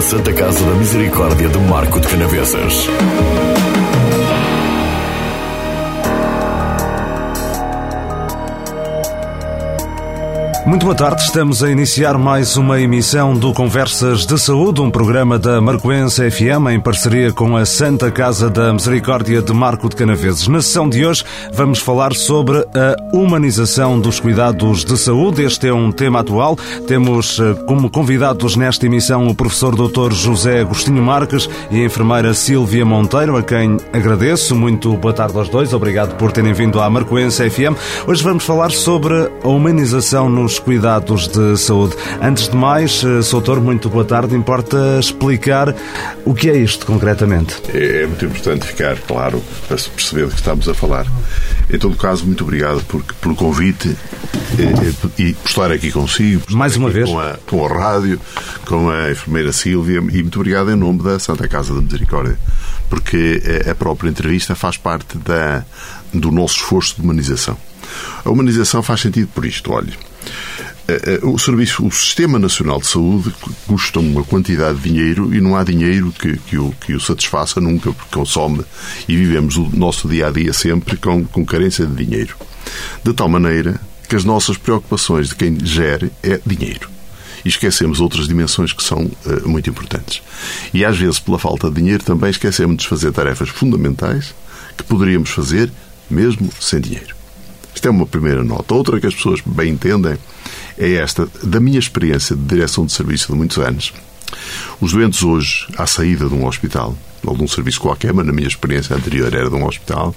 Santa Casa da Misericórdia de Marco de Canavesas. Muito boa tarde, estamos a iniciar mais uma emissão do Conversas de Saúde, um programa da Marcoense FM em parceria com a Santa Casa da Misericórdia de Marco de Canaveses. Na sessão de hoje vamos falar sobre a humanização dos cuidados de saúde. Este é um tema atual. Temos eh, como convidados nesta emissão o professor Dr. José Agostinho Marques e a enfermeira Silvia Monteiro, a quem agradeço. Muito boa tarde aos dois. Obrigado por terem vindo à Marcoense FM. Hoje vamos falar sobre a humanização nos cuidados de saúde. Antes de mais, eh, Soutor, muito boa tarde. Importa explicar o que é isto concretamente? É, é muito importante ficar claro para se perceber do que estamos a falar. Em todo caso, muito obrigado por, pelo convite e, eh, eh, e por estar aqui consigo. Mais uma vez. Com a, com a rádio, com a enfermeira Sílvia e muito obrigado em nome da Santa Casa da Misericórdia, porque a própria entrevista faz parte da, do nosso esforço de humanização. A humanização faz sentido por isto, olhe. Eh, eh, o serviço, o Sistema Nacional de Saúde custa uma quantidade de dinheiro e não há dinheiro que, que, o, que o satisfaça nunca, porque consome e vivemos o nosso dia a dia sempre com, com carência de dinheiro. De tal maneira que as nossas preocupações de quem gere é dinheiro. E esquecemos outras dimensões que são uh, muito importantes. E às vezes, pela falta de dinheiro, também esquecemos de fazer tarefas fundamentais que poderíamos fazer mesmo sem dinheiro. Isto é uma primeira nota. Outra que as pessoas bem entendem é esta. Da minha experiência de direção de serviço de muitos anos, os doentes hoje, à saída de um hospital, ou de um serviço qualquer, mas na minha experiência anterior era de um hospital,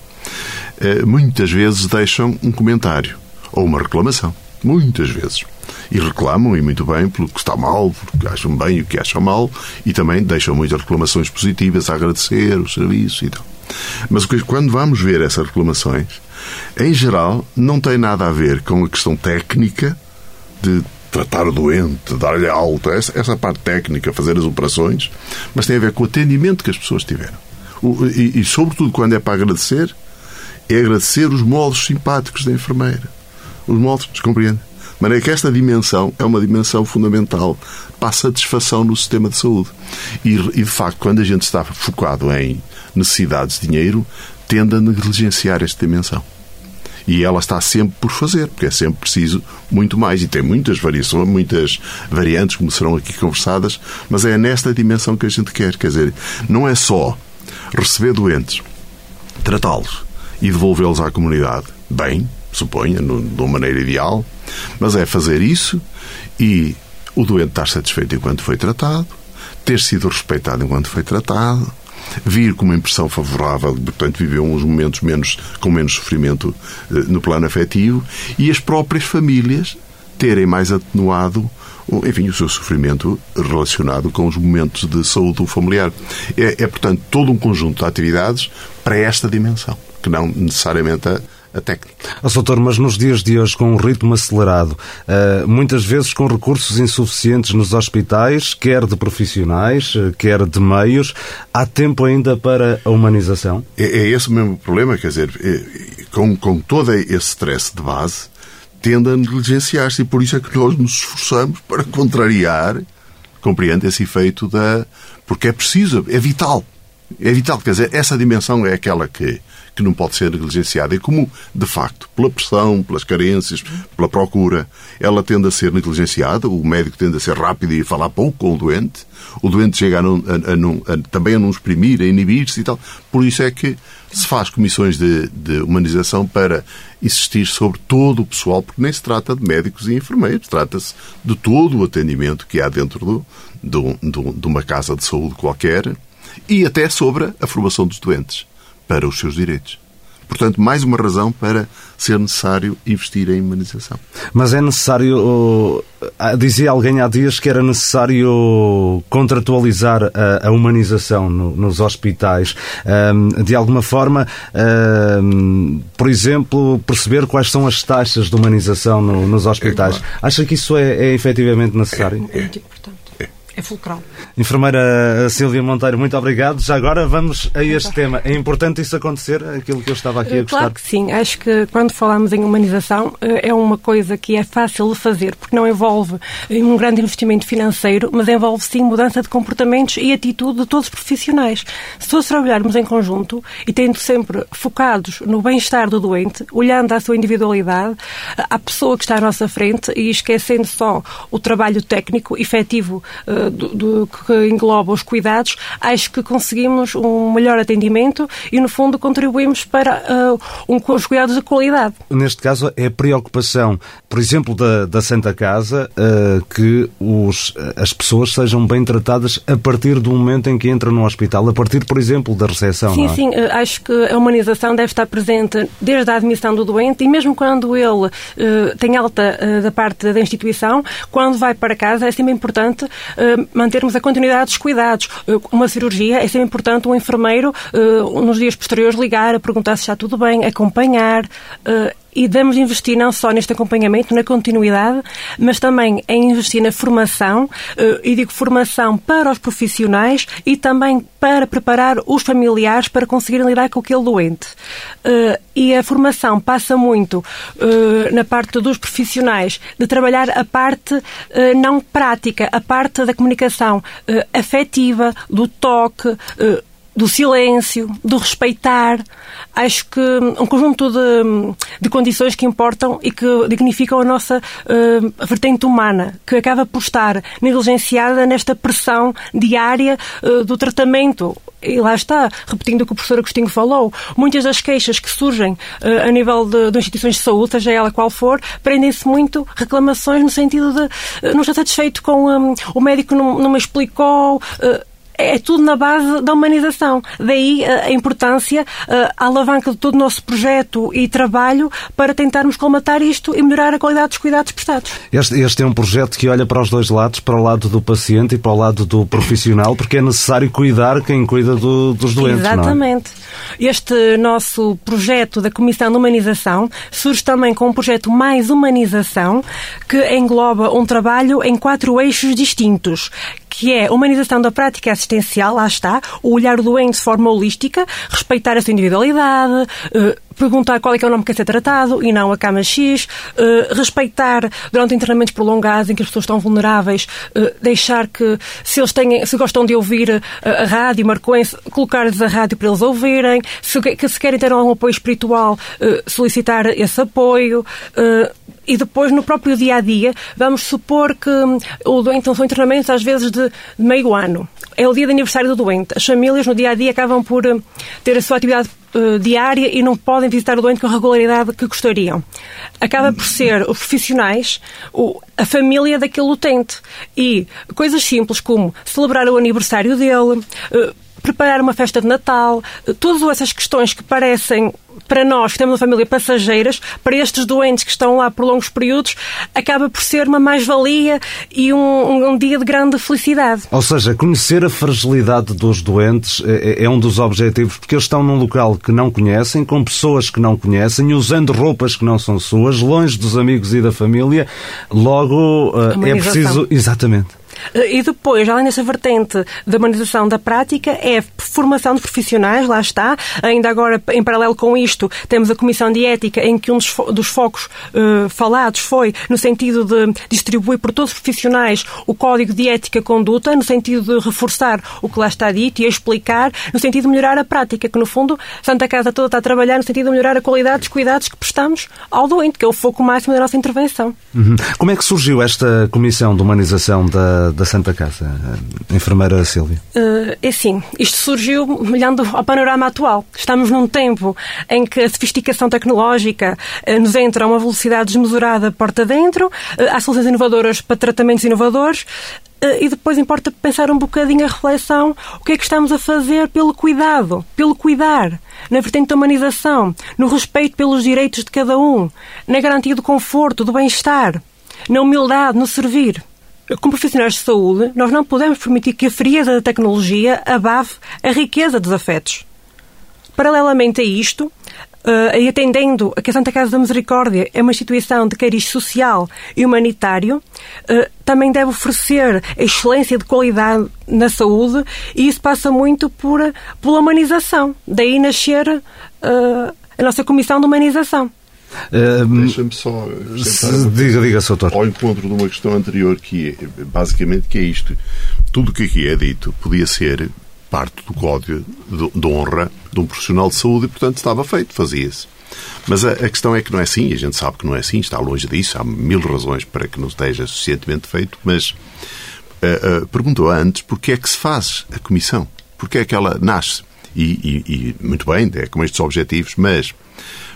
eh, muitas vezes deixam um comentário ou uma reclamação. Muitas vezes. E reclamam, e muito bem, pelo que está mal, porque acham bem o que acham mal, e também deixam muitas reclamações positivas a agradecer o serviço e tal. Mas quando vamos ver essas reclamações, em geral, não tem nada a ver com a questão técnica de tratar o doente, dar-lhe alta, essa, essa parte técnica, fazer as operações, mas tem a ver com o atendimento que as pessoas tiveram. O, e, e, sobretudo, quando é para agradecer, é agradecer os modos simpáticos da enfermeira. Os modos, compreende? De maneira que esta dimensão é uma dimensão fundamental para a satisfação no sistema de saúde. E, e, de facto, quando a gente está focado em necessidades de dinheiro, tende a negligenciar esta dimensão e ela está sempre por fazer, porque é sempre preciso muito mais e tem muitas variações, muitas variantes, como serão aqui conversadas, mas é nesta dimensão que a gente quer. Quer dizer, não é só receber doentes, tratá-los e devolvê-los à comunidade bem, suponha, de uma maneira ideal, mas é fazer isso e o doente estar satisfeito enquanto foi tratado, ter sido respeitado enquanto foi tratado, vir com uma impressão favorável, portanto, viveu uns momentos menos, com menos sofrimento eh, no plano afetivo, e as próprias famílias terem mais atenuado enfim, o seu sofrimento relacionado com os momentos de saúde familiar. É, é, portanto, todo um conjunto de atividades para esta dimensão, que não necessariamente a, a técnica. Oh, doutor, mas nos dias de hoje, com um ritmo acelerado, uh, muitas vezes com recursos insuficientes nos hospitais, quer de profissionais, uh, quer de meios, há tempo ainda para a humanização? É, é esse o mesmo problema, quer dizer, é, com, com todo esse stress de base, tende a negligenciar-se e por isso é que nós nos esforçamos para contrariar, compreende, esse efeito da... porque é preciso, é vital. É vital, quer dizer, essa dimensão é aquela que que não pode ser negligenciada. E como, de facto, pela pressão, pelas carências, pela procura, ela tende a ser negligenciada, o médico tende a ser rápido e falar pouco com o doente, o doente chega a, não, a, a, a também a não exprimir, a inibir-se e tal. Por isso é que se faz comissões de, de, humanização para insistir sobre todo o pessoal, porque nem se trata de médicos e enfermeiros, trata-se de todo o atendimento que há dentro do, do, do, de uma casa de saúde qualquer e até sobre a formação dos doentes para os seus direitos. Portanto, mais uma razão para ser necessário investir em humanização. Mas é necessário, dizia alguém há dias que era necessário contratualizar a, humanização no, nos hospitais. De alguma forma, por exemplo, perceber quais são as taxas de humanização no, nos hospitais. É, claro. Acha que isso é, é efetivamente necessário? É, é, é, é fulcral. Enfermeira Silvia Monteiro, muito obrigado. Já agora vamos a este tema. É importante isso acontecer, aquilo que eu estava aqui a gostar? Claro que sim. Acho que quando falamos em humanização eh, é uma coisa que é fácil de fazer, porque não envolve um grande investimento financeiro, mas envolve sim mudança de comportamentos e atitude de todos os profissionais. Se todos trabalharmos em conjunto e tendo sempre focados no bem-estar do doente, olhando à sua individualidade, à pessoa que está à nossa frente e esquecendo só o trabalho técnico efetivo uh, que engloba os cuidados, acho que conseguimos um melhor atendimento e, no fundo, contribuímos para uh, um, os cuidados de qualidade. Neste caso, é a preocupação, por exemplo, da, da Santa Casa, uh, que os, as pessoas sejam bem tratadas a partir do momento em que entram no hospital, a partir, por exemplo, da recepção. Sim, é? sim. Acho que a humanização deve estar presente desde a admissão do doente e mesmo quando ele uh, tem alta uh, da parte da instituição, quando vai para casa é sempre importante uh, mantermos a continuidade dos cuidados. uma cirurgia é sempre importante um enfermeiro nos dias posteriores ligar, a perguntar se está tudo bem, acompanhar e devemos investir não só neste acompanhamento, na continuidade, mas também em investir na formação, eh, e digo formação para os profissionais e também para preparar os familiares para conseguirem lidar com aquele doente. Eh, e a formação passa muito eh, na parte dos profissionais de trabalhar a parte não prática, a parte da comunicação afetiva, do toque, do silêncio, do respeitar. Acho que um conjunto de, de condições que importam e que dignificam a nossa uh, vertente humana, que acaba por estar negligenciada nesta pressão diária uh, do tratamento. E lá está, repetindo o que o professor Agostinho falou, muitas das queixas que surgem uh, a nível de, de, instituições de saúde, seja ela qual for, prendem-se muito reclamações no sentido de não estar satisfeito com um, o médico não, não me explicou é tudo na base da humanização. Daí eh, a importância, eh, a alavanca de todo o nosso projeto e trabalho para tentarmos colmatar isto e melhorar a qualidade dos cuidados prestados. Este, este, é um projeto que olha para os dois lados, para o lado do paciente e para o lado do profissional, porque é necessário cuidar quem cuida do, dos doentes. É? Exatamente. É? Este nosso projeto da Comissão de Humanização surge também com um projeto Mais Humanização, que engloba um trabalho em quatro eixos distintos, que é humanização da prática assistencial, lá está, o olhar do doente de forma holística, respeitar a sua individualidade, eh, perguntar qual é que é o nome que quer ser tratado e não a cama X, uh, respeitar durante internamentos prolongados em que as pessoas estão vulneráveis, uh, deixar que se eles têm, se gostam de ouvir uh, a rádio, marcoense, colocar-lhes a rádio para eles ouvirem, se, que, se querem ter algum apoio espiritual, solicitar esse apoio e depois no próprio dia a dia, vamos supor que hum, o doente são internamentos às vezes de meio ano. É o dia de aniversário do doente. As famílias no dia a dia acabam por hum, ter a sua atividade uh, diária e não podem visitar o doente com a regularidade que gostariam. Acaba por ser os profissionais, o, a família daquele utente. E coisas simples como celebrar o aniversário dele, preparar uma festa de Natal, todas essas questões que parecem para nós que temos uma família passageiras, para estes doentes que estão lá por longos períodos, acaba por ser uma mais-valia e um, um, dia de grande felicidade. Ou seja, conhecer a fragilidade dos doentes é, é, é, um dos objetivos, porque eles estão num local que não conhecem, com pessoas que não conhecem, usando roupas que não são suas, longe dos amigos e da família. Logo, uh, é preciso. Exatamente. E depois, além dessa vertente da humanização da prática, é formação de profissionais, lá está. Ainda agora, em paralelo com isto, temos a Comissão de Ética, em que um dos, fo dos focos uh, falados foi no sentido de distribuir por todos os profissionais o Código de Ética Conduta, no sentido de reforçar o que lá está dito e explicar, no sentido de melhorar a prática, que no fundo Santa Casa toda está a trabalhar no sentido de melhorar a qualidade dos cuidados que prestamos ao doente, que é o foco máximo da nossa intervenção. Uhum. Como é que surgiu esta Comissão de Humanização da da Santa Casa, enfermeira Silvia? Uh, é sim, isto surgiu olhando ao panorama atual. Estamos num tempo em que a sofisticação tecnológica uh, nos entra a uma velocidade desmesurada porta dentro, uh, há soluções inovadoras para tratamentos inovadores, e depois importa pensar um bocadinho a reflexão o que é que estamos a fazer pelo cuidado, pelo cuidar, na vertente da humanização, no respeito pelos direitos de cada um, na garantia do conforto, do bem-estar, na humildade, no servir como profissionais de saúde, nós não podemos permitir que a frieza da tecnologia abafe a riqueza dos afetos. Paralelamente a isto, uh, e atendendo a que a Santa Casa da Misericórdia é uma instituição de cariz social e humanitário, uh, também deve oferecer excelência de qualidade na saúde e isso passa muito por, pela humanização. Daí nascer uh, a nossa Comissão de Humanização. Deixa-me só se, diga, diga, doutor. Ao encontro de uma questão anterior que é, basicamente que é isto. Tudo o que aqui é dito podia ser parte do código de honra de um profissional de saúde e, portanto, estava feito, fazia-se. Mas a, a, questão é que não é assim, a gente sabe que não é assim, está longe disso, há mil razões para que não esteja suficientemente feito, mas uh, uh, perguntou antes porque é que se faz a comissão, porque é que ela nasce. E, e, e muito bem, é com estes objetivos, mas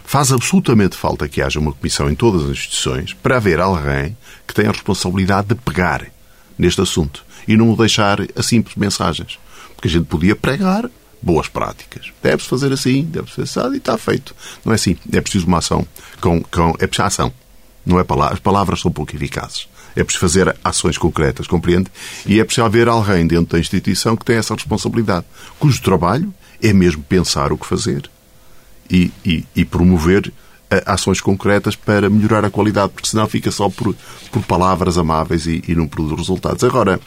faz absolutamente falta que haja uma comissão em todas as instituições para haver alguém que tenha a responsabilidade de pegar neste assunto e não o deixar a simples mensagens. Porque a gente podia pregar boas práticas. Deve-se fazer assim, deve-se fazer assim, e está feito. Não é assim. É preciso uma ação com. com é preciso ação. Não é palavras. As palavras são pouco eficazes. É preciso fazer ações concretas, compreende? E é preciso haver alguém dentro da instituição que tenha essa responsabilidade, cujo trabalho é mesmo pensar o que fazer e, e, e promover ações concretas para melhorar a qualidade, porque senão fica só por, por palavras amáveis e, e não produz resultados. Agora,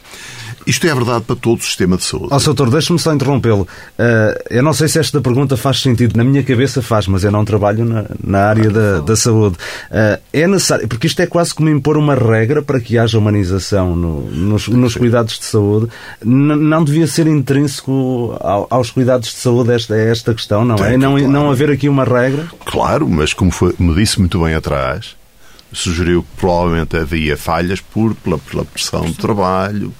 isto é verdade para todo o sistema de saúde. Ó, oh, doutor, deixe-me só interrompê-lo. Uh, eu não sei se esta pergunta faz sentido. Na minha cabeça faz, mas eu não trabalho na, na área da, da saúde. Uh, é necessário, porque isto é quase como impor uma regra para que haja humanização no, nos, nos cuidados de saúde. N não devia ser intrínseco ao, aos cuidados de saúde esta, esta questão, não é? Não, claro. não haver aqui uma regra? Claro, mas como foi, me disse muito bem atrás, sugeriu que provavelmente havia falhas por, pela, pela pressão do trabalho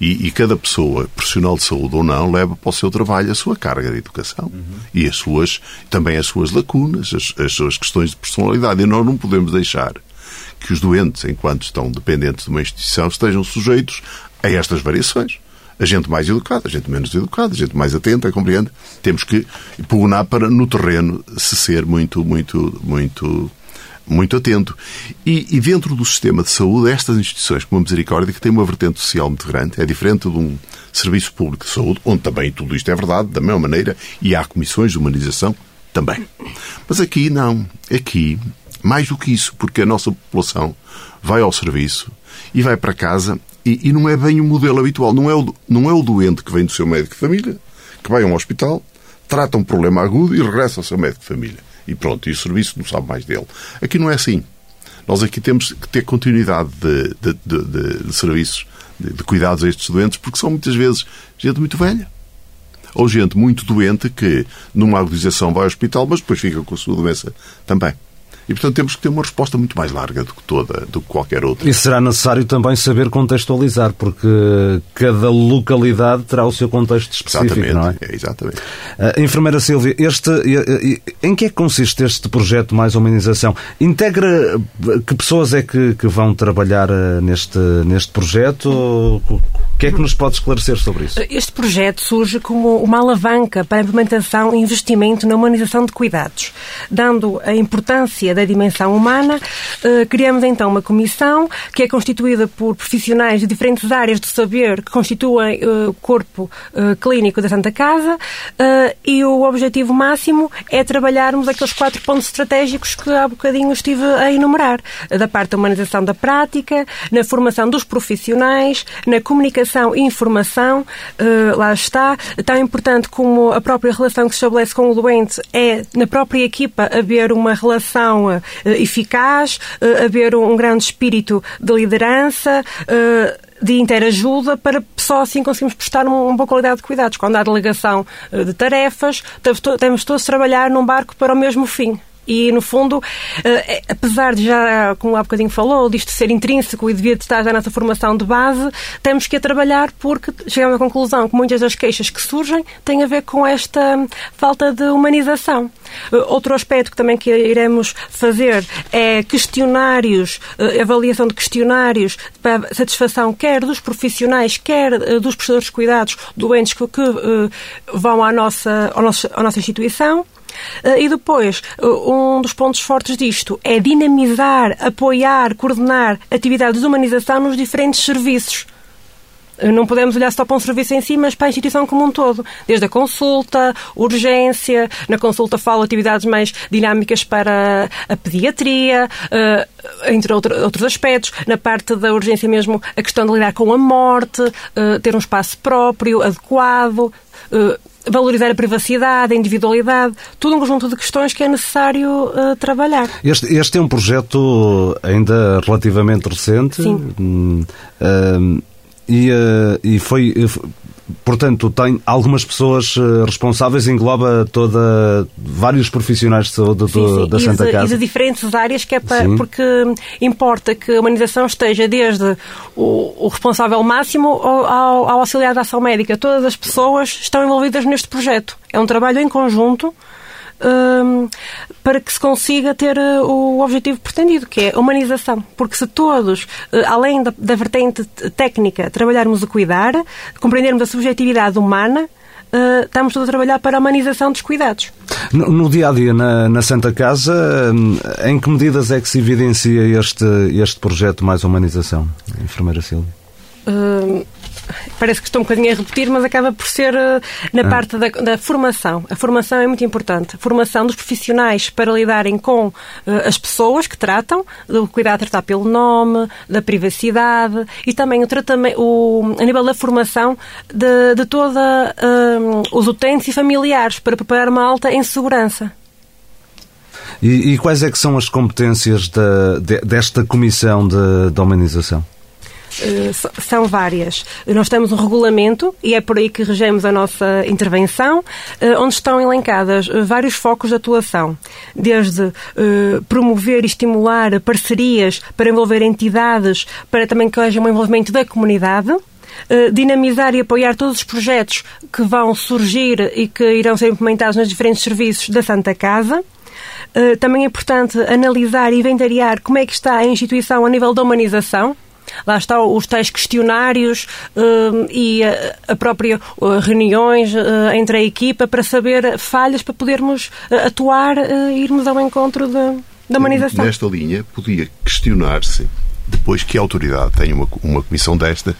e, e, cada pessoa, profissional de saúde ou não, leva para o seu trabalho a sua carga de educação uhum. e as suas, também as suas lacunas, as, as suas questões de personalidade. E nós não podemos deixar que os doentes, enquanto estão dependentes de uma instituição, estejam sujeitos a estas variações. A gente mais educada, a gente menos educada, a gente mais atenta, compreende? Temos que pugnar para, no terreno, se ser muito, muito, muito muito atento. E, e, dentro do sistema de saúde, estas instituições como a Misericórdia, que tem uma vertente social muito grande, é diferente de um serviço público de saúde, onde também tudo isto é verdade, da mesma maneira, e há comissões de humanização também. Mas aqui não. Aqui, mais do que isso, porque a nossa população vai ao serviço e vai para casa e, e não é bem o modelo habitual. Não é o, não é o doente que vem do seu médico de família, que vai a um hospital, trata um problema agudo e regressa ao seu médico de família e pronto, e o serviço não sabe mais dele. Aqui não é assim. Nós aqui temos que ter continuidade de, de, de, de serviços, de, cuidados a estes doentes, porque são muitas vezes gente muito velha. Ou gente muito doente que, numa agudização, vai ao hospital, mas depois fica com a sua doença também. E, portanto, temos que ter uma resposta muito mais larga do que toda, do que qualquer outra. E será necessário também saber contextualizar, porque cada localidade terá o seu contexto específico, exatamente, não é? é exatamente. Uh, enfermeira Silvia, este, em que é que consiste este projeto Mais Humanização? Integra que pessoas é que, que vão trabalhar ah, neste, neste projeto? Que é que nos pode esclarecer sobre isso? Este projeto surge como uma alavanca para a implementação e investimento na humanização de cuidados, dando a importância da dimensão humana, eh, criamos então uma comissão que é constituída por profissionais de diferentes áreas do saber que constituem eh, o corpo eh, clínico da Santa Casa e o objetivo máximo é trabalharmos aqueles quatro pontos estratégicos que há bocadinho estive a enumerar, da parte da humanização da prática, na formação dos profissionais, na comunicação e informação, lá está, tão importante como a própria relação que se estabelece com o doente é, na própria equipa, haver uma relação uh, eficaz, uh, haver um grande espírito de liderança de interajuda para só assim conseguimos prestar uma boa qualidade de cuidados. Quando há delegação de tarefas, temos todos a trabalhar num barco para o mesmo fim. E, no fundo, eh, apesar de já, como há bocadinho falou, disto ser intrínseco e devia estar já nessa formação de base, temos que a trabalhar porque chegamos à conclusão que muitas das queixas que surgem têm a ver com esta falta de humanização. Eh, outro aspecto que também que iremos fazer é questionários, eh, avaliação de questionários para satisfação quer dos profissionais, quer dos prestadores de cuidados doentes que, que vão à nossa, à nossa instituição. Eh, e depois, eh, um dos pontos fortes disto é dinamizar, apoiar, coordenar atividades de humanização nos diferentes serviços. Não podemos olhar só para um serviço em si, mas para a instituição como um todo. Desde a consulta, urgência, na consulta falo atividades mais dinâmicas para a pediatria, entre outros aspectos. Na parte da urgência mesmo, a questão de lidar com a morte, ter um espaço próprio, adequado, valorizar a privacidade, a individualidade, tudo um conjunto de questões que é necessário uh, trabalhar. Este, este, é um projeto ainda relativamente recente. Sim. Uh, e, uh, e foi portanto, tem algumas pessoas eh, responsáveis, engloba toda vários profissionais de saúde sim, sim. da Santa de, Casa. E de diferentes áreas, que é para, porque importa que a humanização esteja desde o, o responsável máximo ao, ao auxiliar da ação médica. Todas as pessoas estão envolvidas neste projeto. É um trabalho em conjunto um, para que se consiga ter uh, o objetivo pretendido, que é a humanização. Porque se todos, uh, além da, da vertente técnica, trabalharmos a cuidar, compreendermos a subjetividade humana, Uh, estamos todos a trabalhar para a humanização dos cuidados. No, no dia a dia na, na, Santa Casa, hum, em que medidas é que se evidencia este, este projeto mais humanização, enfermeira Silvia? Uh, parece que estou um bocadinho a repetir, mas acaba por ser uh, na ah. parte da, da, formação. A formação é muito importante. A formação dos profissionais para lidarem com uh, as pessoas que tratam, do cuidado de tratar pelo nome, da privacidade e também o tratamento, o, a nível da formação de, de todos uh, os utentes e familiares para preparar uma alta em segurança. E, e, quais é que são as competências de, desta comissão de, de humanização? Eh, são várias. Nós temos um regulamento e é por aí que regemos a nossa intervenção, eh, onde estão elencadas eh, vários focos de atuação, desde promover e estimular parcerias para envolver entidades, para também que haja um envolvimento da comunidade, dinamizar e apoiar todos os projetos que vão surgir e que irão ser implementados nos diferentes serviços da Santa Casa. Também é importante analisar e inventariar como é que está a instituição a nível da humanização, Lá estão os tais questionários uh, e a, a própria uh, reuniões uh, entre a equipa para saber falhas para podermos atuar e irmos ao encontro da, da humanização. Nesta linha, podia questionar-se, depois que a autoridade tem uma, uma comissão desta,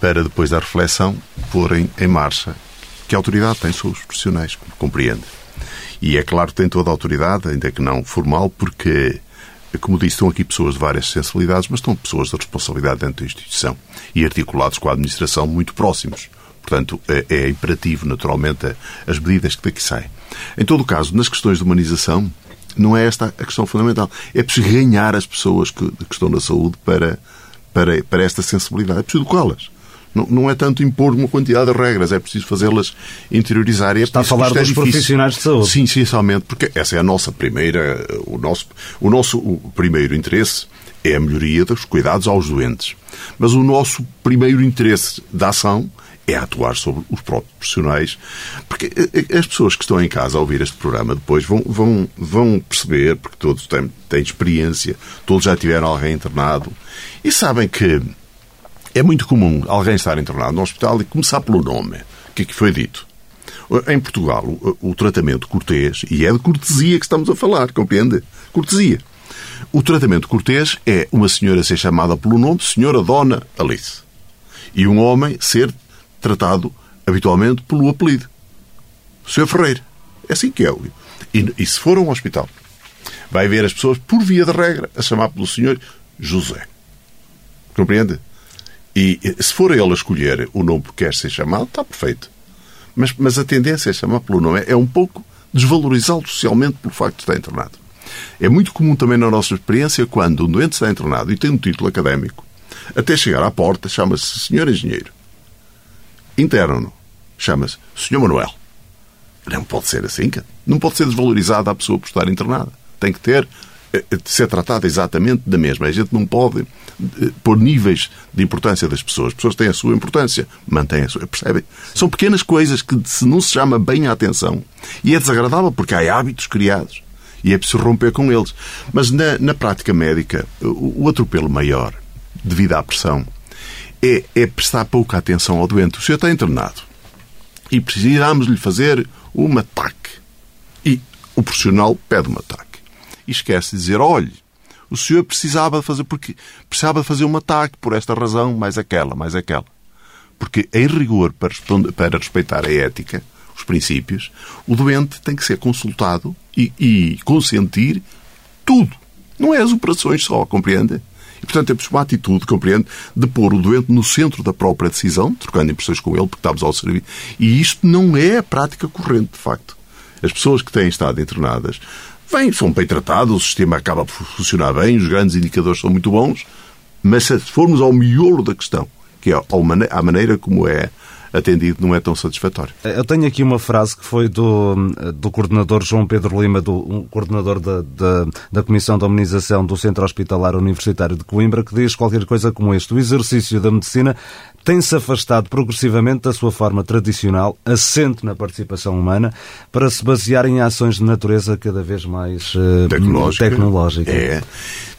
para depois da reflexão porem em marcha que a autoridade tem os profissionais, compreende. E é claro que tem toda a autoridade, ainda que não formal, porque como disse, estão aqui pessoas de várias sensibilidades, mas estão pessoas de responsabilidade dentro da instituição e articulados com a administração muito próximos. Portanto, é, é imperativo, naturalmente, as medidas que daqui saem. Em todo o caso, nas questões de humanização, não é esta a questão fundamental. É preciso ganhar as pessoas que, que estão na saúde para, para, para esta sensibilidade. É preciso educá-las. Não, não é tanto impor uma quantidade de regras, é preciso fazê-las interiorizar. É Está a falar dos profissionais de saúde. Sim, essencialmente, porque essa é a nossa primeira, o nosso, o nosso o primeiro interesse é a melhoria dos cuidados aos doentes. Mas o nosso primeiro interesse da ação é atuar sobre os próprios profissionais, porque eh, eh, as pessoas que estão em casa a ouvir este programa depois vão, vão, vão perceber, porque todos têm, têm experiência, todos já tiveram alguém internado, e sabem que é muito comum alguém estar internado no hospital e começar pelo nome. O que é que foi dito? Em Portugal, o, o tratamento cortês, e é de cortesia que estamos a falar, compreende? Cortesia. O tratamento cortês é uma senhora ser chamada pelo nome Senhora Dona Alice. E um homem ser tratado habitualmente pelo apelido. Sr. Ferreira. É assim que é. E, e se for a um hospital, vai ver as pessoas, por via de regra, a chamar pelo senhor José. Compreende? E se for ele a escolher o nome que quer ser chamado, está perfeito. Mas, mas a tendência é chamar pelo nome. É um pouco desvalorizá-lo socialmente pelo facto de estar internado. É muito comum também na nossa experiência quando um doente está internado e tem um título académico, até chegar à porta, chama-se Senhor Engenheiro. Internam-no. Chama-se Senhor Manuel. Não pode ser assim, Não pode ser desvalorizada a pessoa por estar internada. Tem que ter eh, eh, ser tratada exatamente da mesma. A gente não pode eh, pôr níveis de importância das pessoas. As pessoas têm a sua importância, mantêm a sua. Percebem? São pequenas coisas que se não se chama bem a atenção e é desagradável porque há hábitos criados e é preciso romper com eles. Mas na, na prática médica, o, o atropelo maior, devido à pressão, é, é prestar pouca atenção ao doente. O senhor está internado e precisamos-lhe fazer uma TAC. E o profissional pede uma TAC e esquece de dizer: olhe, o senhor precisava fazer, porque precisava fazer um ataque por esta razão, mais aquela, mais aquela. Porque, em rigor, para, para respeitar a ética, os princípios, o doente tem que ser consultado e, e consentir tudo. Não é as operações só, compreende? E, portanto, temos uma atitude, compreende, de pôr o doente no centro da própria decisão, trocando impressões com ele, porque estamos ao serviço. E isto não é a prática corrente, de facto. As pessoas que têm estado internadas vêm, são bem tratadas, o sistema acaba por funcionar bem, os grandes indicadores são muito bons, mas se formos ao miolo da questão, que é a maneira como é atendido não é tão satisfatório. Eu tenho aqui uma frase que foi do, do coordenador João Pedro Lima, do um coordenador da, da, da Comissão de Hominização do Centro Hospitalar Universitário de Coimbra, que diz qualquer coisa como este. O exercício da medicina tem-se afastado progressivamente da sua forma tradicional, assente na participação humana, para se basear em ações de natureza cada vez mais uh, tecnológica. tecnológica. É.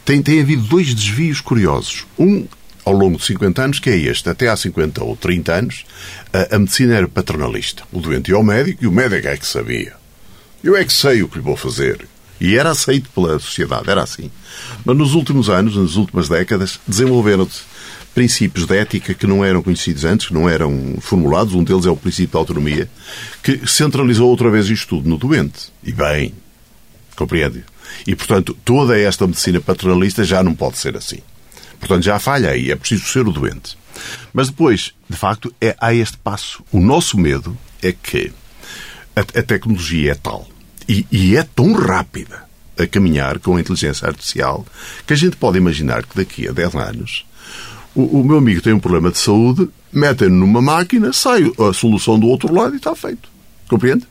Tem, tem havido dois desvios curiosos. Um ao longo de 50 anos, que é este. Até há 50 ou 30 anos, a, a medicina era paternalista. O doente ia ao médico e o médico é que sabia. Eu é que sei o que lhe vou fazer. E era aceito pela sociedade, era assim. Mas nos últimos anos, nas últimas décadas, desenvolveram-se princípios de ética que não eram conhecidos antes, que não eram formulados. Um deles é o princípio da autonomia, que centralizou outra vez isto tudo no doente. E bem, compreende? E, portanto, toda esta medicina paternalista já não pode ser assim. Portanto, já falha aí, é preciso ser o doente. Mas depois, de facto, é, há este passo. O nosso medo é que a, a tecnologia é tal e, e é tão rápida a caminhar com a inteligência artificial que a gente pode imaginar que daqui a 10 anos o, o meu amigo tem um problema de saúde, metem-no numa máquina, sai a solução do outro lado e está feito. Compreende?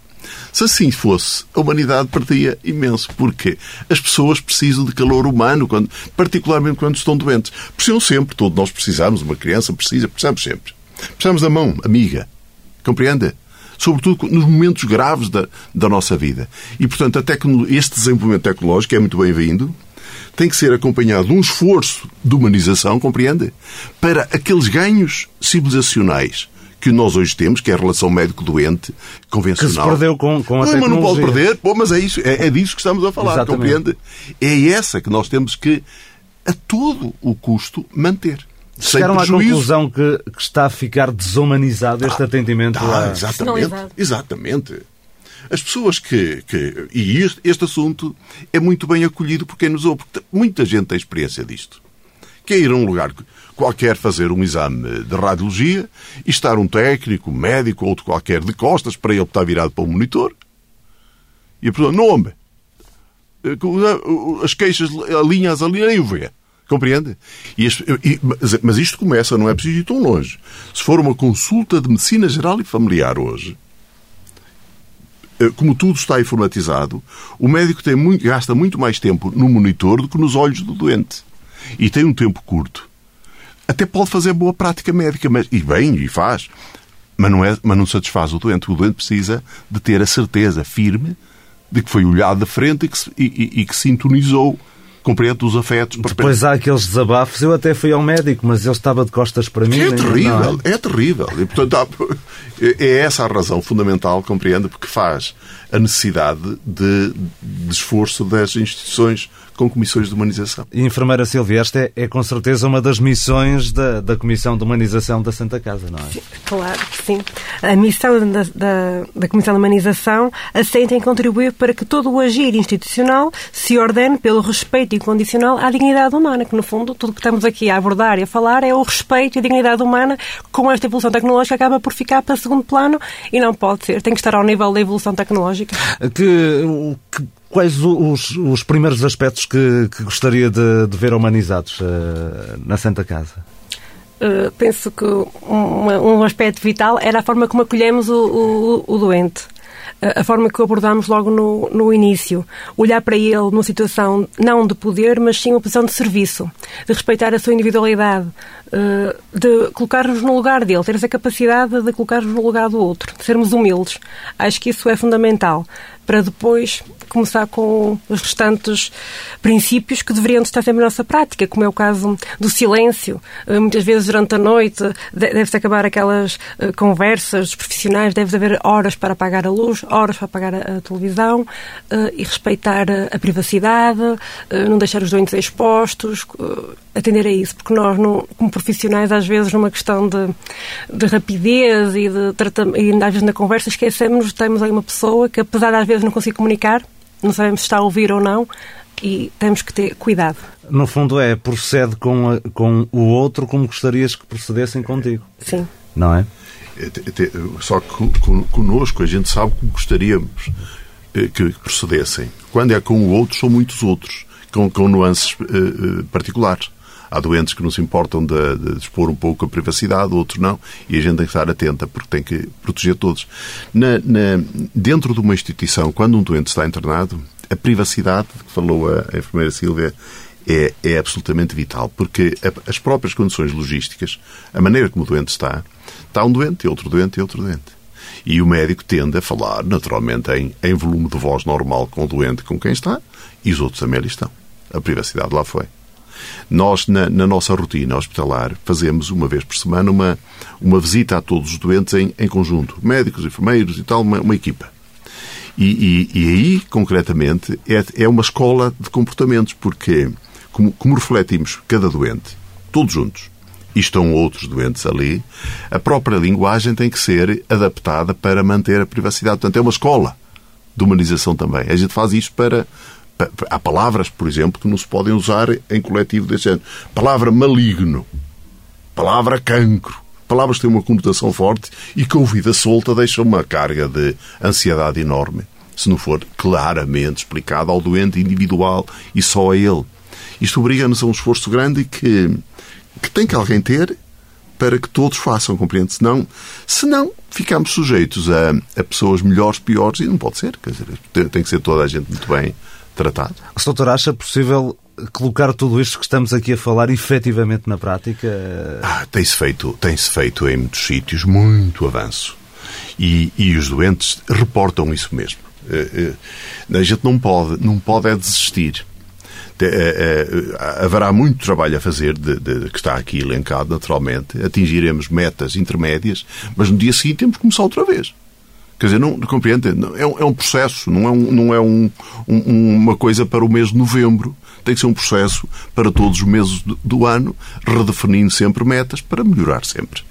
Se assim fosse, a humanidade perdia imenso, porque as pessoas precisam de calor humano, quando, particularmente quando estão doentes. Precisam sempre, todos nós precisamos, uma criança precisa, precisamos sempre. Precisamos da mão amiga. Compreende? Sobretudo nos momentos graves da, da nossa vida. E, portanto, este desenvolvimento tecnológico é muito bem-vindo, tem que ser acompanhado de um esforço de humanização, compreende? Para aqueles ganhos civilizacionais que nós hoje temos, que é a relação médico-doente convencional. Que se perdeu com, com a não, tecnologia. Mas não pode perder, pô, mas é, isso, é, é disso que estamos a falar, Exatamente. compreende? É essa que nós temos que, a todo o custo, manter. Chegaram à conclusão que, que, está a ficar desumanizado este ah, atendimento ah, a... Exatamente, exatamente. As pessoas que. que e este, este, assunto é muito bem acolhido por quem nos ouve, porque muita gente tem experiência disto. Que é ir a um lugar qualquer fazer um exame de radiologia e estar um técnico, médico ou outro qualquer de costas para ele estar virado para o monitor. E a pessoa, não, homem, as queixas, alinhas ali, nem o vê. Compreende? E, e, mas isto começa, não é preciso ir tão longe. Se for uma consulta de medicina geral e familiar hoje, eh, como tudo está informatizado, o médico muito, gasta muito mais tempo no monitor do que nos olhos do doente. E tem um tempo curto até pode fazer boa prática médica, mas, e bem, e faz, mas não, é, mas não satisfaz o doente. O doente precisa de ter a certeza firme de que foi olhado de frente e que, e, e, e que sintonizou compreende os afetos. Depois há aqueles desabafos. Eu até fui ao médico, mas ele estava de costas para mim. É terrível, é? é? terrível. E, portanto, é essa a razão fundamental, compreende, porque faz a necessidade de, de esforço das instituições com comissões de humanização. E, enfermeira Silvia, esta é, é, com certeza uma das missões da, da Comissão de Humanização da Santa Casa, não é? Claro que sim. A missão da, da, da Comissão de Humanização assenta em contribuir para que todo o agir institucional se ordene pelo respeito incondicional à dignidade humana, que no fundo tudo que estamos aqui a abordar e a falar é o respeito e a dignidade humana com esta evolução tecnológica acaba por ficar para segundo plano e não pode ser. Tem que estar ao nível da evolução tecnológica. Que, que Quais os, os primeiros aspectos que, que gostaria de, de, ver humanizados uh, na Santa Casa? Uh, penso que um, um, aspecto vital era a forma como acolhemos o, o, o doente a forma que o abordámos logo no, no início. Olhar para ele numa situação não de poder, mas sim uma posição de serviço, de respeitar a sua individualidade, eh, de colocar-nos no lugar dele, ter essa capacidade de colocar-nos no lugar do outro, de sermos humildes. Acho que isso é fundamental. Para depois começar com os restantes princípios que deveriam estar sempre na nossa prática, como é o caso do silêncio. Eh, muitas vezes durante a noite deve-se acabar aquelas eh, conversas dos profissionais, deve haver horas para apagar a luz, horas para apagar a televisão eh, e respeitar a privacidade, não deixar os doentes expostos, atender a isso, porque nós, como profissionais, às vezes, numa questão de, de rapidez e de tratamento, e às vezes na conversa, esquecemos, temos aí uma pessoa que, apesar de às vezes não conseguir comunicar, não sabemos se está a ouvir ou não e temos que ter cuidado. No fundo é, procede com, a, com o outro como gostarias que procedessem contigo. Sim. Não é? é só que conosco a gente sabe como gostaríamos eh, que procedessem. Quando é com o outro, são muitos outros, com, com nuances uh, particulares. Há doentes que não se importam de, de, expor um pouco a privacidade, outros não, e a gente tem que estar atenta porque tem que proteger todos. Na, na, dentro de uma instituição, quando um doente está internado, a privacidade, que falou a, a enfermeira Silvia, é, é absolutamente vital, porque as próprias condições logísticas, a maneira como o doente está, está um doente, outro doente e outro doente. E o médico tende a falar, naturalmente, em, em volume de voz normal com o doente com quem está, e os outros também ali estão. A privacidade lá foi. Nós, na, na, nossa rotina hospitalar, fazemos uma vez por semana uma, uma visita a todos os doentes em, em conjunto, médicos, enfermeiros e tal, uma, uma equipa. E, e, e, aí, concretamente, é, é uma escola de comportamentos, porque, como, como refletimos cada doente, todos juntos, e estão outros doentes ali, a própria linguagem tem que ser adaptada para manter a privacidade. Portanto, é uma escola de humanização também. A gente faz isto para, Há palavras, por exemplo, que não se podem usar em coletivo desse género. Palavra maligno. Palavra cancro. Palavras que têm uma conotação forte e que, ouvida solta, deixam uma carga de ansiedade enorme, se não for claramente explicado ao doente individual e só a ele. Isto obriga-nos a um esforço grande que, que tem que alguém ter para que todos façam, compreende? Senão, senão ficamos sujeitos a, a pessoas melhores, piores, e não pode ser. Quer dizer, tem, tem que ser toda a gente muito bem tratado. O doutor acha possível colocar tudo isto que estamos aqui a falar efetivamente na prática? Ah, tem-se feito, tem feito em muitos sítios muito avanço. E, e os doentes reportam isso mesmo. Eh, eh, a gente não pode, não pode é desistir. Eh, haverá muito trabalho a fazer, de, de, que está aqui elencado naturalmente. Atingiremos metas intermédias, mas no dia seguinte temos que começar outra vez. Quer dizer, não, compreende? É um, é um processo, não é, um, não é um, um, uma coisa para o mês de novembro. Tem que ser um processo para todos os meses do, do ano, redefinindo sempre metas para melhorar sempre.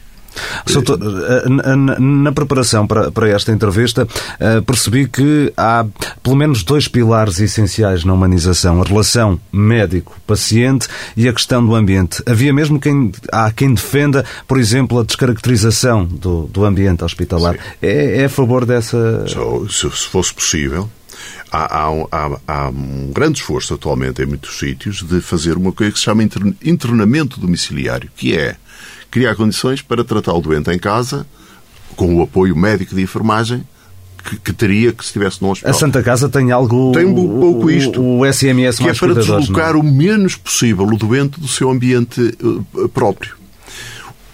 Soutor, eh, na preparação para esta entrevista, eh, percebi que há pelo menos dois pilares essenciais na humanização: a relação médico-paciente e a questão do ambiente. Havia mesmo quem, há quem defenda, por exemplo, a descaracterização do, do ambiente hospitalar. É, é, a favor dessa. Se, se fosse possível, há, há, há, um grande esforço atualmente em muitos sítios de fazer uma coisa que se chama internamento domiciliário, que é criar condições para tratar o doente em casa, com o apoio médico de enfermagem, que, que, teria que se estivesse no hospital. A Santa Casa tem algo. Tem um pouco isto. O, SMS que é para deslocar não? o menos possível o doente do seu ambiente uh, próprio.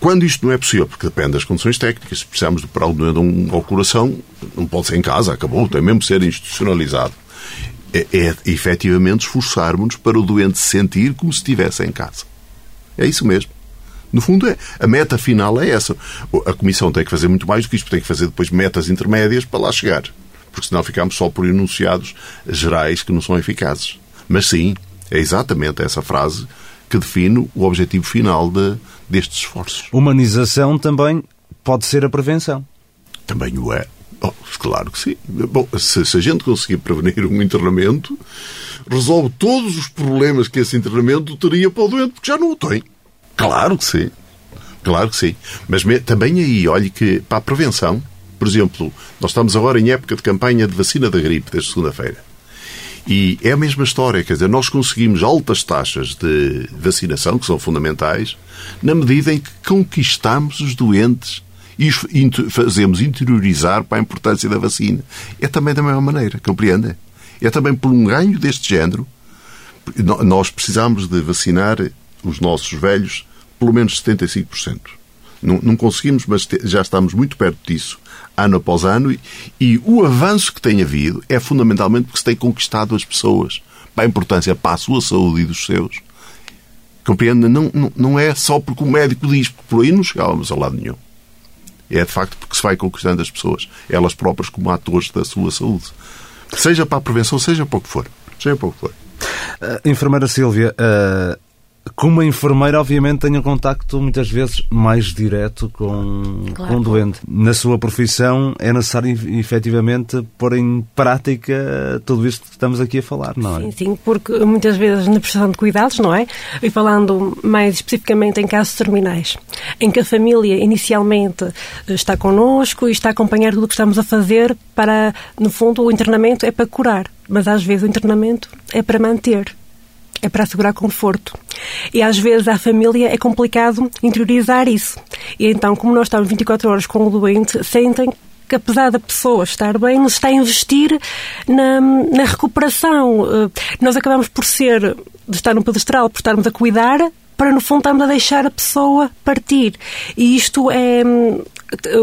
Quando isto não é possível, porque depende das condições técnicas, se precisamos de operar o doente um, ao coração, não pode ser em casa, acabou, tem mesmo que ser institucionalizado. É, é efetivamente esforçarmos-nos para o doente sentir como se estivesse em casa. É isso mesmo. No fundo, é, a meta final é essa. A Comissão tem que fazer muito mais do que isto, tem que fazer depois metas intermédias para lá chegar. Porque senão ficamos só por enunciados gerais que não são eficazes. Mas sim, é exatamente essa frase que define o objetivo final de, destes esforços. Humanização também pode ser a prevenção. Também o é. Oh, claro que sim. Bom, se, se, a gente conseguir prevenir um internamento, resolve todos os problemas que esse internamento teria para o doente, porque já não o tem. Claro que sim. Claro que sim. Mas também aí, olhe que para a prevenção, por exemplo, nós estamos agora em época de campanha de vacina da gripe, desde segunda-feira. E é a mesma história, quer dizer, nós conseguimos altas taxas de vacinação, que são fundamentais, na medida em que conquistamos os doentes e fazemos interiorizar para a importância da vacina. É também da mesma maneira, compreende? É também por um ganho deste género. Nós precisamos de vacinar os nossos velhos pelo menos 75%. Não, não conseguimos, mas te, já estamos muito perto disso, ano após ano, e, e, o avanço que tem havido é fundamentalmente porque se tem conquistado as pessoas para a importância para a sua saúde e dos seus. Compreende? Não, não, não é só porque o médico diz, porque por aí não chegávamos a lado nenhum. É de facto porque se vai conquistando as pessoas, elas próprias como atores da sua saúde. Seja para a prevenção, seja para o que for. Seja para o que for. Uh, enfermeira Sílvia, uh, como enfermeira, obviamente, tenho um contacto muitas vezes mais direto com, claro. com o doente. Na sua profissão é necessário efetivamente pôr em prática tudo isto que estamos aqui a falar, não é? Sim, sim, porque muitas vezes na prestação de cuidados, não é? E falando mais especificamente em casos terminais, em que a família inicialmente está connosco e está a acompanhar tudo o que estamos a fazer para, no fundo, o internamento é para curar, mas às vezes o internamento é para manter é para assegurar conforto. E às vezes à família é complicado interiorizar isso. E então, como nós estamos 24 horas com o doente, sentem que apesar da pessoa estar bem, nos está a investir na, na recuperação. Eh, nós acabamos por ser, de estar no pedestral, por estarmos a cuidar, para no fundo estarmos a deixar a pessoa partir. E isto é,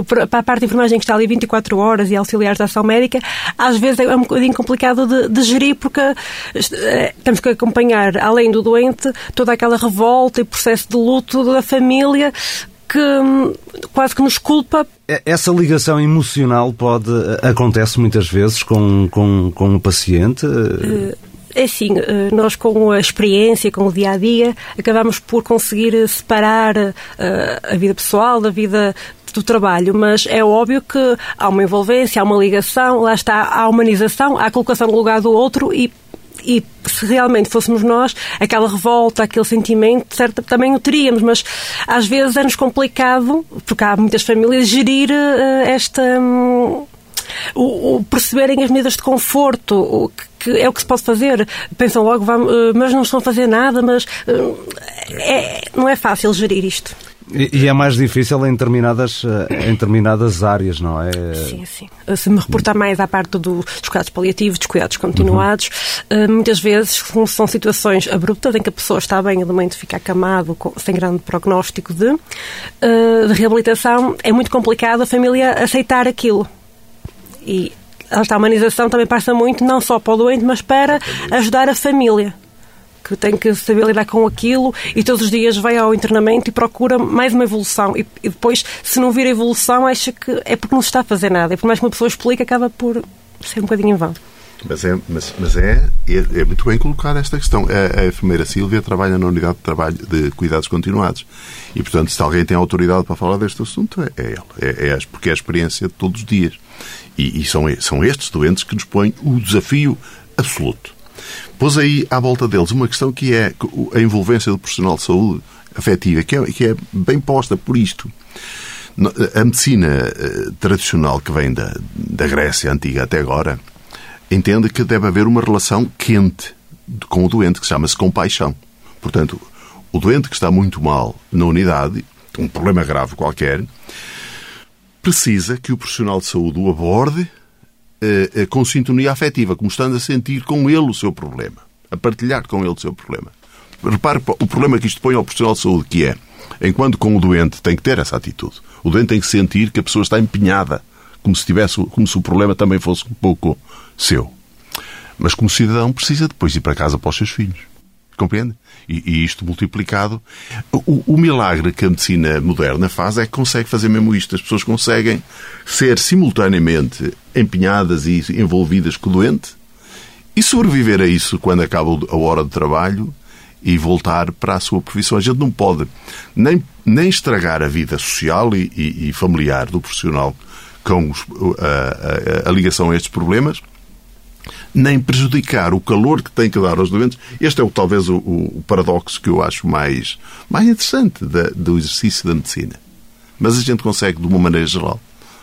para a parte de enfermagem que está ali 24 horas e auxiliares da ação médica, às vezes é um bocadinho complicado de, de gerir porque eh, temos que acompanhar, além do doente, toda aquela revolta e processo de luto da família que hum, quase que nos culpa. Essa ligação emocional pode acontece muitas vezes com, com, com o paciente? É assim, eh, nós com a experiência, com o dia a dia, acabamos por conseguir separar eh, a vida pessoal da vida do trabalho, mas é óbvio que há uma envolvência, há uma ligação, lá está a humanização, há a colocação no lugar do outro e e se realmente fôssemos nós, aquela revolta, aquele sentimento, certo, também o teríamos, mas às vezes é-nos complicado, porque há muitas famílias, gerir uh, esta. Um, o, o, perceberem as medidas de conforto, o que, que, é o que se pode fazer. Pensam logo, vamos, uh, mas não estão a fazer nada, mas uh, é, não é fácil gerir isto. E, é mais difícil em determinadas, em determinadas áreas, não é? Sim, sim. Se me reportar mais à parte dos cuidados paliativos, dos cuidados continuados, uhum. muitas vezes são situações abruptas em que a pessoa está bem e de momento fica acamado, sem grande prognóstico de, de reabilitação. É muito complicado a família aceitar aquilo. E a humanização também passa muito, não só para o doente, mas para ajudar a família que tem que saber lidar com aquilo e todos os dias vai ao internamento e procura mais uma evolução. E, e depois, se não vir a evolução, acha que é porque não se está a fazer nada. E por mais que uma pessoa explique, acaba por ser um bocadinho em vão. Mas é, mas, mas é, é, é, muito bem colocada esta questão. A, a enfermeira Sílvia trabalha na unidade de trabalho de cuidados continuados. E, portanto, se alguém tem autoridade para falar deste assunto, é, é ela. É, é, porque é a experiência de todos os dias. E, e são, são estes doentes que nos põem o desafio absoluto. Pôs aí à volta deles uma questão que é a envolvência do profissional de saúde afetiva, que é, que é bem posta por isto. A medicina eh, tradicional que vem da, da Grécia antiga até agora entende que deve haver uma relação quente com o doente, que chama-se compaixão. Portanto, o doente que está muito mal na unidade, um problema grave qualquer, precisa que o profissional de saúde o aborde com sintonia afetiva, como estando a sentir com ele o seu problema, a partilhar com ele o seu problema. Repare o problema que isto põe ao profissional de saúde, que é, enquanto com o doente tem que ter essa atitude. O doente tem que sentir que a pessoa está empenhada, como se, tivesse, como se o problema também fosse um pouco seu. Mas como cidadão precisa depois ir para casa para os seus filhos. Compreende? E, e isto multiplicado. O, o, milagre que a medicina moderna faz é que consegue fazer mesmo isto. As pessoas conseguem ser simultaneamente empenhadas e envolvidas com o doente e sobreviver a isso quando acaba a hora de trabalho e voltar para a sua profissão. A gente não pode nem, nem estragar a vida social e, e, e familiar do profissional com os, a, a, a ligação a estes problemas nem prejudicar o calor que tem que dar aos doentes. Este é o, talvez o, o paradoxo que eu acho mais, mais interessante da, do exercício da medicina. Mas a gente consegue, de uma maneira geral,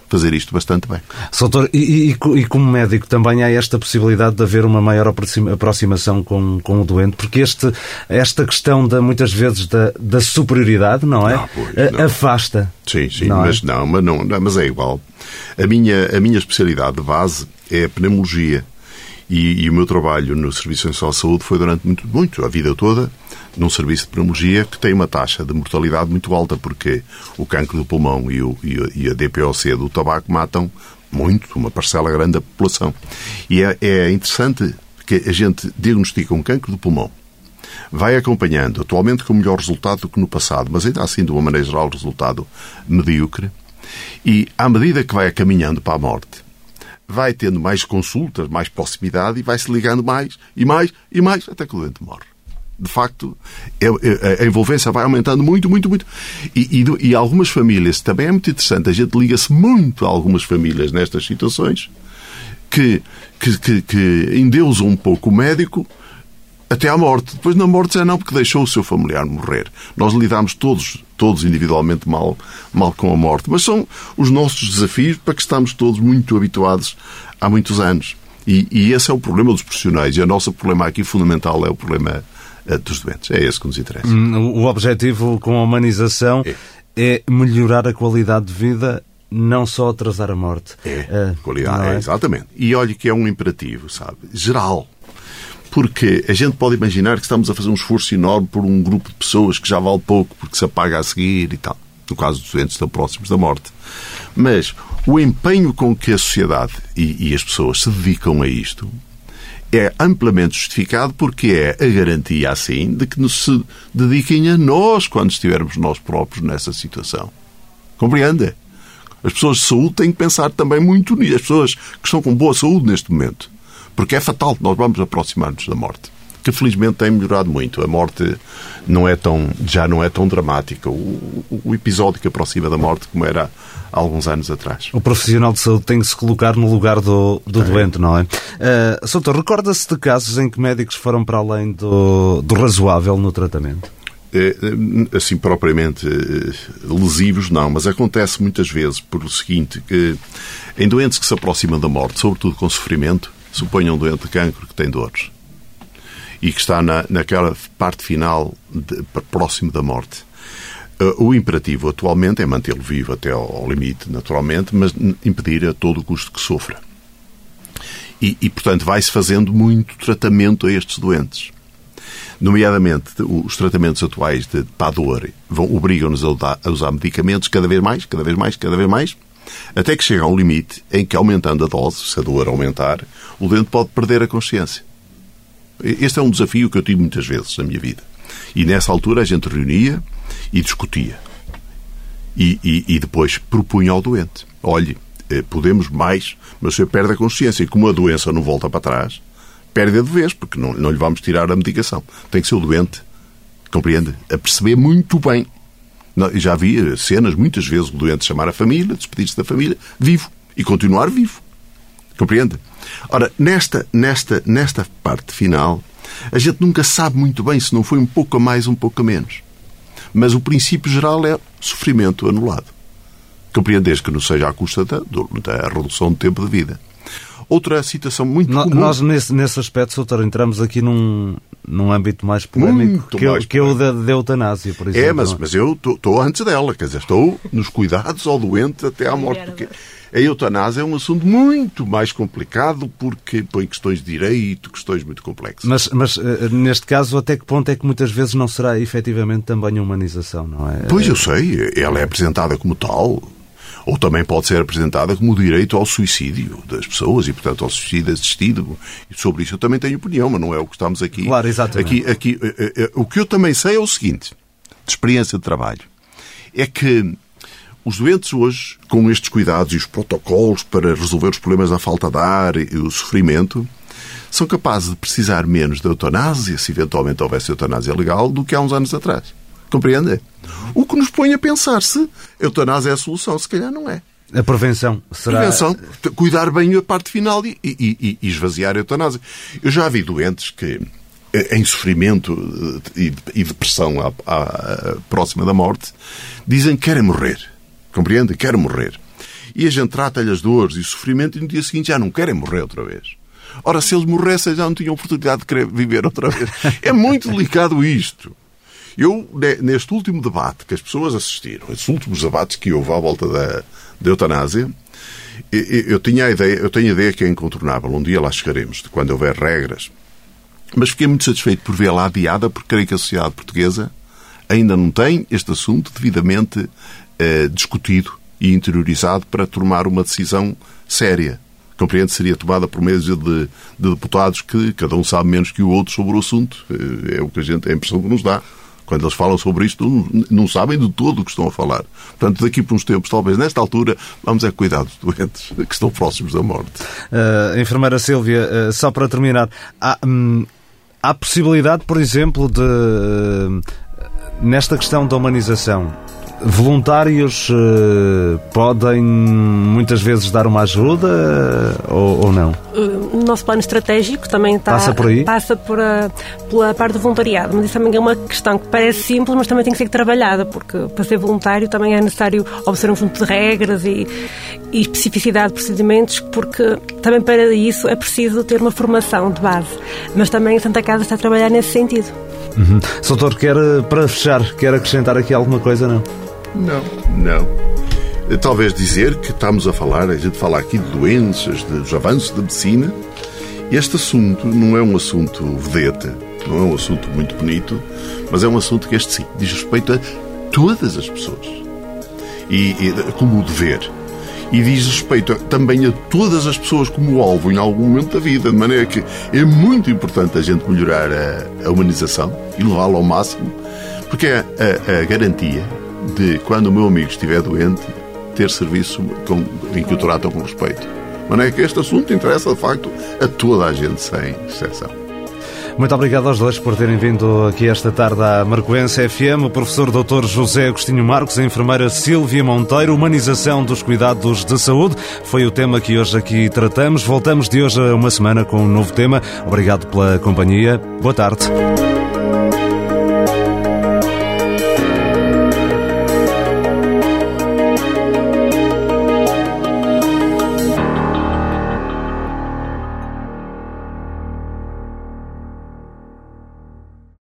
fazer isto bastante bem. Soutor, e, e, e, como médico também há esta possibilidade de haver uma maior aproximação com, com o doente, porque este, esta questão da, muitas vezes da, da superioridade, não é? Não, pois, não. Afasta. Sim, sim, não é? mas é? não, mas não, mas é igual. A minha, a minha especialidade de base é a pneumologia E, e, o meu trabalho no Serviço Nacional de Saúde foi durante muito, muito, a vida toda, num serviço de pneumologia que tem uma taxa de mortalidade muito alta, porque o cancro do pulmão e, o, e a DPOC do tabaco matam muito, uma parcela grande da população. E é, é interessante que a gente diagnostica um cancro do pulmão, vai acompanhando, atualmente com melhor resultado do que no passado, mas ainda assim, de uma maneira geral, resultado medíocre, e à medida que vai caminhando para a morte, vai tendo mais consultas, mais proximidade e vai se ligando mais e mais e mais até que o doente morre. De facto, é, é, a envolvência vai aumentando muito, muito, muito. E, e, e algumas famílias, também é muito interessante, a gente liga-se muito a algumas famílias nestas situações que, que, que, que endeusam um pouco o médico até à morte. Depois na morte já não, porque deixou o seu familiar morrer. Nós lidamos todos, todos individualmente mal, mal com a morte. Mas são os nossos desafios para que estamos todos muito habituados há muitos anos. E, e esse é o problema dos profissionais. E o nosso problema aqui fundamental é o problema uh, dos doentes. É esse que nos interessa. Hum, o objetivo com a humanização é, é melhorar a qualidade de vida não só atrasar a morte. É, uh, qualidade, é? é? exatamente. E olhe que é um imperativo, sabe? Geral. Porque a gente pode imaginar que estamos a fazer um esforço enorme por um grupo de pessoas que já vale pouco porque se apaga a seguir e tal. No caso dos doentes estão próximos da morte. Mas o empenho com que a sociedade e, e as pessoas se dedicam a isto é amplamente justificado porque é a garantia, assim, de que nos se dediquem a nós quando estivermos nós próprios nessa situação. Compreende? As pessoas de saúde têm que pensar também muito nisso. As pessoas que estão com boa saúde neste momento porque é fatal, nós vamos aproximar-nos da morte. Que felizmente tem melhorado muito. A morte não é tão, já não é tão dramática. O, o episódio que aproxima da morte como era há alguns anos atrás. O profissional de saúde tem que se colocar no lugar do, do é. doente, não é? Uh, Soutor, recorda-se de casos em que médicos foram para além do, do razoável no tratamento? É, assim, propriamente eh, lesivos, não, mas acontece muitas vezes por o seguinte, que em doentes que se aproximam da morte, sobretudo com sofrimento, suponha um doente de cancro que tem dores e que está na, naquela parte final de, próximo da morte. Uh, o imperativo atualmente é mantê-lo vivo até ao, ao, limite, naturalmente, mas impedir a todo o custo que sofra. E, e portanto, vai-se fazendo muito tratamento a estes doentes. Nomeadamente, os tratamentos atuais de, para a dor obrigam-nos a, a usar medicamentos cada vez mais, cada vez mais, cada vez mais, até que chega a um limite em que, aumentando a dose, se a dor aumentar, o doente pode perder a consciência. Este é um desafio que eu tive muitas vezes na minha vida. E nessa altura a gente reunia e discutia. E, e, e depois propunha ao doente: olhe, eh, podemos mais, mas senhor perde a consciência. E como a doença não volta para trás, perde a de vez, porque não, não lhe vamos tirar a medicação. Tem que ser o doente, compreende? A perceber muito bem já vi cenas, muitas vezes, o doente chamar a família, despedir-se da família, vivo. E continuar vivo. Compreende? Ora, nesta, nesta, nesta parte final, a gente nunca sabe muito bem se não foi um pouco a mais, um pouco a menos. Mas o princípio geral é sofrimento anulado. Compreendes que não seja à custa da, da redução do tempo de vida. Outra situação muito no, comum... Nós, nesse, nesse aspecto, doutor, entramos aqui num, num âmbito mais polémico que, mais que é o da, da eutanásia, por exemplo. É, mas, mas eu estou antes dela, quer dizer, estou nos cuidados ao doente até à morte, porque a eutanásia é um assunto muito mais complicado porque põe questões de direito, questões muito complexas. Mas, mas eh, neste caso, até que ponto é que muitas vezes não será efetivamente também humanização, não é? Pois eu sei, ela é apresentada como tal, ou também pode ser apresentada como o direito ao suicídio das pessoas e, portanto, ao suicídio assistido. E sobre isso eu também tenho opinião, mas não é o que estamos aqui. Claro, exatamente. Aqui, aqui, eh, eh, o que eu também sei é o seguinte, de experiência de trabalho, é que os doentes hoje, com estes cuidados e os protocolos para resolver os problemas da falta de ar e o sofrimento, são capazes de precisar menos de eutanásia, se eventualmente houvesse eutanásia legal, do que há uns anos atrás. Compreende? O que nos põe a pensar se a eutanásia é a solução. Se calhar não é. A prevenção será. Prevenção, cuidar bem a parte final e, e, e esvaziar a eutanásia. Eu já vi doentes que, eh, em sofrimento eh, e depressão à, à, próxima da morte, dizem que querem morrer. Compreende? Querem morrer. E a gente trata-lhe as dores e o sofrimento e no dia seguinte já não querem morrer outra vez. Ora, se eles morressem já não tinham oportunidade de querer viver outra vez. É muito delicado isto. Eu, neste último debate que as pessoas assistiram, esses últimos debates que houve à volta da, da eutanásia, Eu, eu, tinha a ideia, eu tenho a ideia que é incontornável. Um dia lá chegaremos, de quando houver regras. Mas fiquei muito satisfeito por vê-la adiada, porque creio que a sociedade portuguesa ainda não tem este assunto devidamente eh, discutido e interiorizado para tomar uma decisão séria. Compreende? Seria tomada por meio de, de, deputados que cada um sabe menos que o outro sobre o assunto. Eh, é o que a gente, é a impressão que nos dá. Quando eles falam sobre isto, não, sabem de todo o que estão a falar. Portanto, daqui por uns tempos, talvez nesta altura, vamos é cuidar dos doentes que estão próximos da morte. Uh, enfermeira Silvia, uh, só para terminar, há, hum, há possibilidade, por exemplo, de. Uh, nesta questão da humanização, voluntários uh, podem muitas vezes dar uma ajuda uh, ou, ou, não? O nosso plano estratégico também está, passa por aí? Passa por a, pela parte do voluntariado, mas isso também é uma questão que parece simples, mas também tem que ser trabalhada, porque para ser voluntário também é necessário obedecer um conjunto de regras e, e especificidade de procedimentos, porque também para isso é preciso ter uma formação de base. Mas também a Santa Casa está a trabalhar nesse sentido. Uhum. Soutor, quer, para fechar, quer acrescentar aqui alguma coisa, não? Não, não. Talvez dizer que estamos a falar, a gente fala aqui de doenças, dos avanços da medicina. Este assunto não é um assunto vedete, não é um assunto muito bonito, mas é um assunto que este sim diz respeito a todas as pessoas. E, e como o dever. E diz respeito também a todas as pessoas como alvo em algum momento da vida, de maneira que é muito importante a gente melhorar a, a humanização e levá-la ao máximo, porque é a, a garantia de, quando o meu amigo estiver doente, ter serviço com, em que o tratam com respeito. Mas não é que este assunto interessa, de facto, a toda a gente, sem exceção. Muito obrigado aos dois por terem vindo aqui esta tarde à Marcoense FM. O professor Dr. José Agostinho Marcos, a enfermeira Silvia Monteiro, humanização dos cuidados de saúde. Foi o tema que hoje aqui tratamos. Voltamos de hoje a uma semana com um novo tema. Obrigado pela companhia. Boa tarde.